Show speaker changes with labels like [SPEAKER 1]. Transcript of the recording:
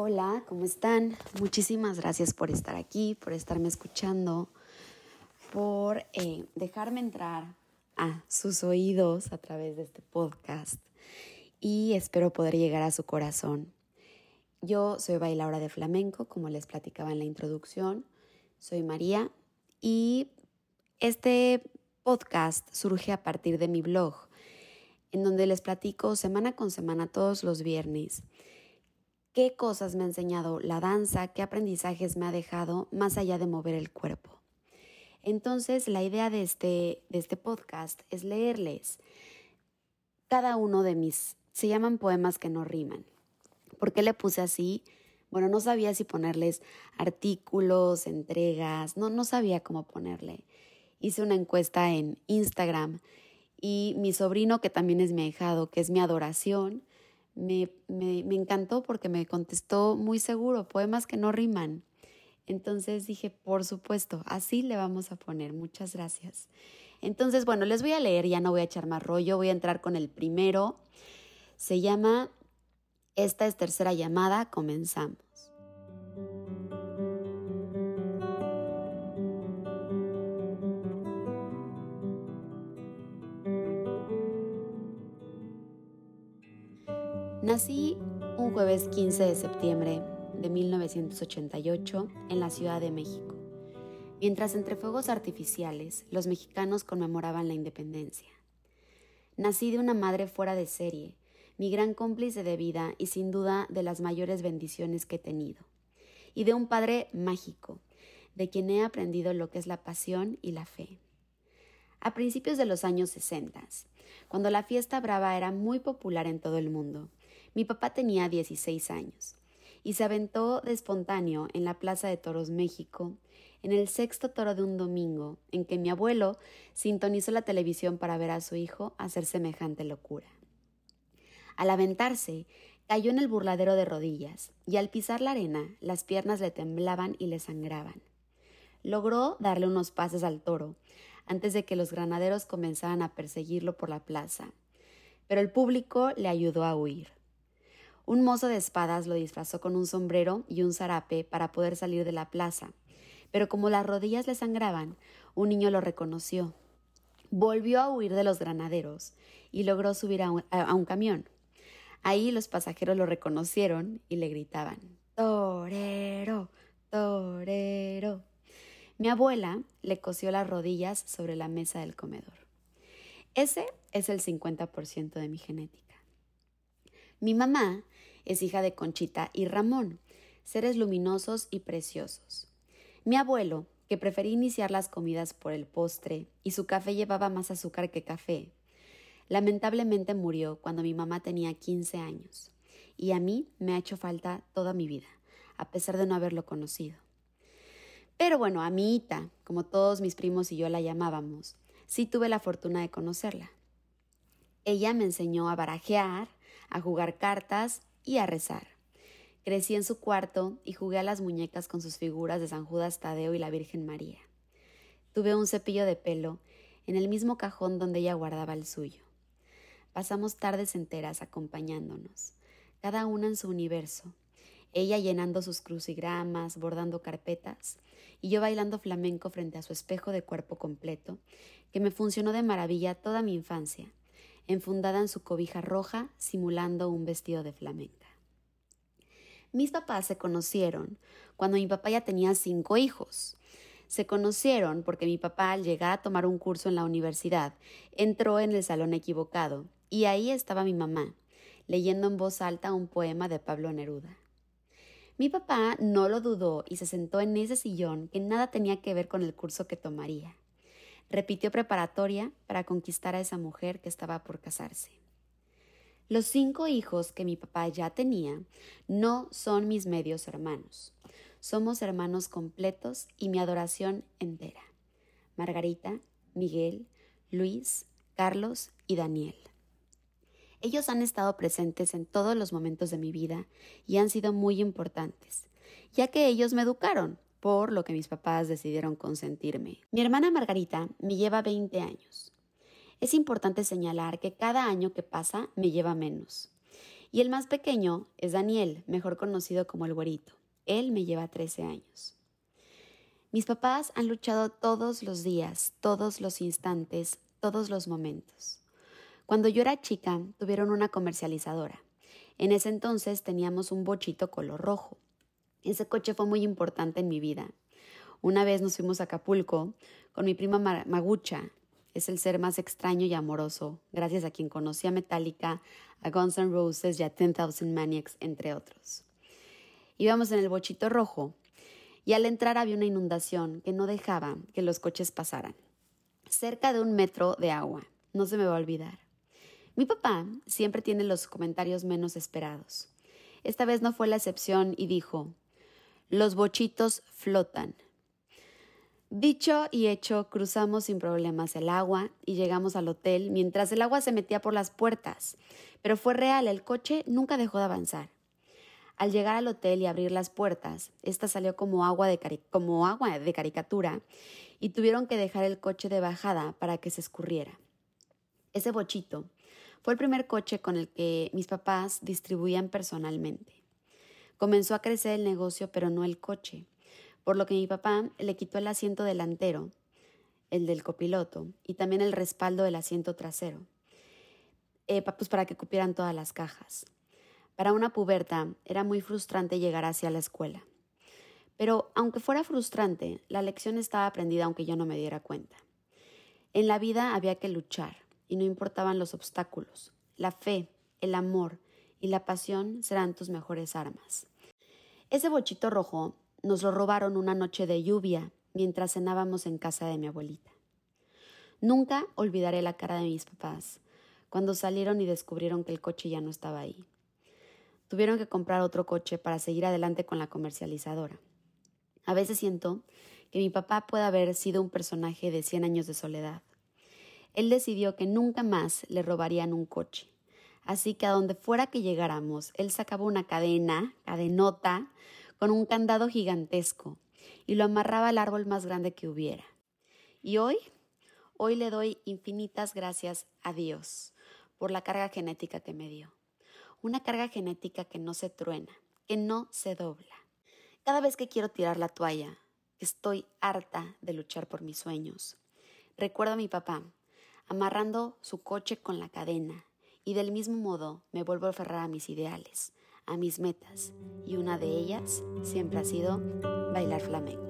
[SPEAKER 1] Hola, ¿cómo están? Muchísimas gracias por estar aquí, por estarme escuchando, por eh, dejarme entrar a sus oídos a través de este podcast y espero poder llegar a su corazón. Yo soy bailadora de flamenco, como les platicaba en la introducción. Soy María y este podcast surge a partir de mi blog, en donde les platico semana con semana todos los viernes qué cosas me ha enseñado la danza, qué aprendizajes me ha dejado más allá de mover el cuerpo. Entonces, la idea de este, de este podcast es leerles cada uno de mis, se llaman poemas que no riman. ¿Por qué le puse así? Bueno, no sabía si ponerles artículos, entregas, no, no sabía cómo ponerle. Hice una encuesta en Instagram y mi sobrino, que también es mi ahijado, que es mi adoración, me, me, encantó porque me contestó muy seguro, poemas que no riman. Entonces dije, por supuesto, así le vamos a poner. Muchas gracias. Entonces, bueno, les voy a leer, ya no voy a echar más rollo, voy a entrar con el primero. Se llama Esta es tercera llamada, comenzamos. Nací un jueves 15 de septiembre de 1988 en la Ciudad de México, mientras entre fuegos artificiales los mexicanos conmemoraban la independencia. Nací de una madre fuera de serie, mi gran cómplice de vida y sin duda de las mayores bendiciones que he tenido, y de un padre mágico, de quien he aprendido lo que es la pasión y la fe. A principios de los años 60, cuando la fiesta brava era muy popular en todo el mundo, mi papá tenía 16 años y se aventó de espontáneo en la Plaza de Toros México, en el sexto toro de un domingo, en que mi abuelo sintonizó la televisión para ver a su hijo hacer semejante locura. Al aventarse, cayó en el burladero de rodillas, y al pisar la arena, las piernas le temblaban y le sangraban. Logró darle unos pases al toro, antes de que los granaderos comenzaran a perseguirlo por la plaza, pero el público le ayudó a huir. Un mozo de espadas lo disfrazó con un sombrero y un zarape para poder salir de la plaza, pero como las rodillas le sangraban, un niño lo reconoció. Volvió a huir de los granaderos y logró subir a un, camión. Ahí los pasajeros lo reconocieron y le gritaban Torero, torero. Mi abuela le cosió las rodillas sobre la mesa del comedor. Ese es el 50% de mi genética. Mi mamá es hija de Conchita y Ramón, seres luminosos y preciosos. Mi abuelo, que prefería iniciar las comidas por el postre y su café llevaba más azúcar que café, lamentablemente murió cuando mi mamá tenía 15 años y a mí me ha hecho falta toda mi vida, a pesar de no haberlo conocido. Pero bueno, a mi Ita, como todos mis primos y yo la llamábamos, sí tuve la fortuna de conocerla. Ella me enseñó a barajear, a jugar cartas y a rezar. Crecí en su cuarto y jugué a las muñecas con sus figuras de San Judas Tadeo y la Virgen María. Tuve un cepillo de pelo en el mismo cajón donde ella guardaba el suyo. Pasamos tardes enteras acompañándonos, cada una en su universo, ella llenando sus crucigramas, bordando carpetas, y yo bailando flamenco frente a su espejo de cuerpo completo, que me funcionó de maravilla toda mi infancia, enfundada en su cobija roja, simulando un vestido de flamenca. Mis papás se conocieron cuando mi papá ya tenía cinco hijos. Se conocieron porque mi papá, al llegar a tomar un curso en la universidad, entró en el salón equivocado, y ahí estaba mi mamá, leyendo en voz alta un poema de Pablo Neruda. Mi papá no lo dudó y se sentó en ese sillón que nada tenía que ver con el curso que tomaría. Repitió preparatoria para conquistar a esa mujer que estaba por casarse. Los cinco hijos que mi papá ya tenía no son mis medios hermanos. Somos hermanos completos y mi adoración entera. Margarita, Miguel, Luis, Carlos y Daniel. Ellos han estado presentes en todos los momentos de mi vida y han sido muy importantes, ya que ellos me educaron, por lo que mis papás decidieron consentirme. Mi hermana Margarita me lleva 20 años. Es importante señalar que cada año que pasa me lleva menos. Y el más pequeño es Daniel, mejor conocido como el güerito. Él me lleva 13 años. Mis papás han luchado todos los días, todos los instantes, todos los momentos. Cuando yo era chica, tuvieron una comercializadora. En ese entonces teníamos un bochito color rojo. Ese coche fue muy importante en mi vida. Una vez nos fuimos a Acapulco con mi prima Magucha. Es el ser más extraño y amoroso, gracias a quien conocí a Metallica, a Guns N' Roses y a 10,000 Maniacs, entre otros. Íbamos en el bochito rojo y al entrar había una inundación que no dejaba que los coches pasaran. Cerca de un metro de agua. No se me va a olvidar. Mi papá siempre tiene los comentarios menos esperados. Esta vez no fue la excepción y dijo, los bochitos flotan. Dicho y hecho, cruzamos sin problemas el agua y llegamos al hotel mientras el agua se metía por las puertas. Pero fue real, el coche nunca dejó de avanzar. Al llegar al hotel y abrir las puertas, esta salió como agua, de como agua de caricatura y tuvieron que dejar el coche de bajada para que se escurriera. Ese bochito fue el primer coche con el que mis papás distribuían personalmente. Comenzó a crecer el negocio, pero no el coche, por lo que mi papá le quitó el asiento delantero, el del copiloto, y también el respaldo del asiento trasero, eh, pues para que cupieran todas las cajas. Para una puberta era muy frustrante llegar hacia la escuela. Pero aunque fuera frustrante, la lección estaba aprendida aunque yo no me diera cuenta. En la vida había que luchar y no importaban los obstáculos. La fe, el amor y la pasión serán tus mejores armas. Ese bochito rojo nos lo robaron una noche de lluvia mientras cenábamos en casa de mi abuelita. Nunca olvidaré la cara de mis papás cuando salieron y descubrieron que el coche ya no estaba ahí tuvieron que comprar otro coche para seguir adelante con la comercializadora. A veces siento que mi papá puede haber sido un personaje de 100 años de soledad. Él decidió que nunca más le robarían un coche. Así que a donde fuera que llegáramos, él sacaba una cadena, cadenota, con un candado gigantesco y lo amarraba al árbol más grande que hubiera. Y hoy, hoy le doy infinitas gracias a Dios por la carga genética que me dio una carga genética que no se truena, que no se dobla. Cada vez que quiero tirar la toalla, estoy harta de luchar por mis sueños. Recuerdo a mi papá amarrando su coche con la cadena y del mismo modo me vuelvo a aferrar a mis ideales, a mis metas y una de ellas siempre ha sido bailar flamenco.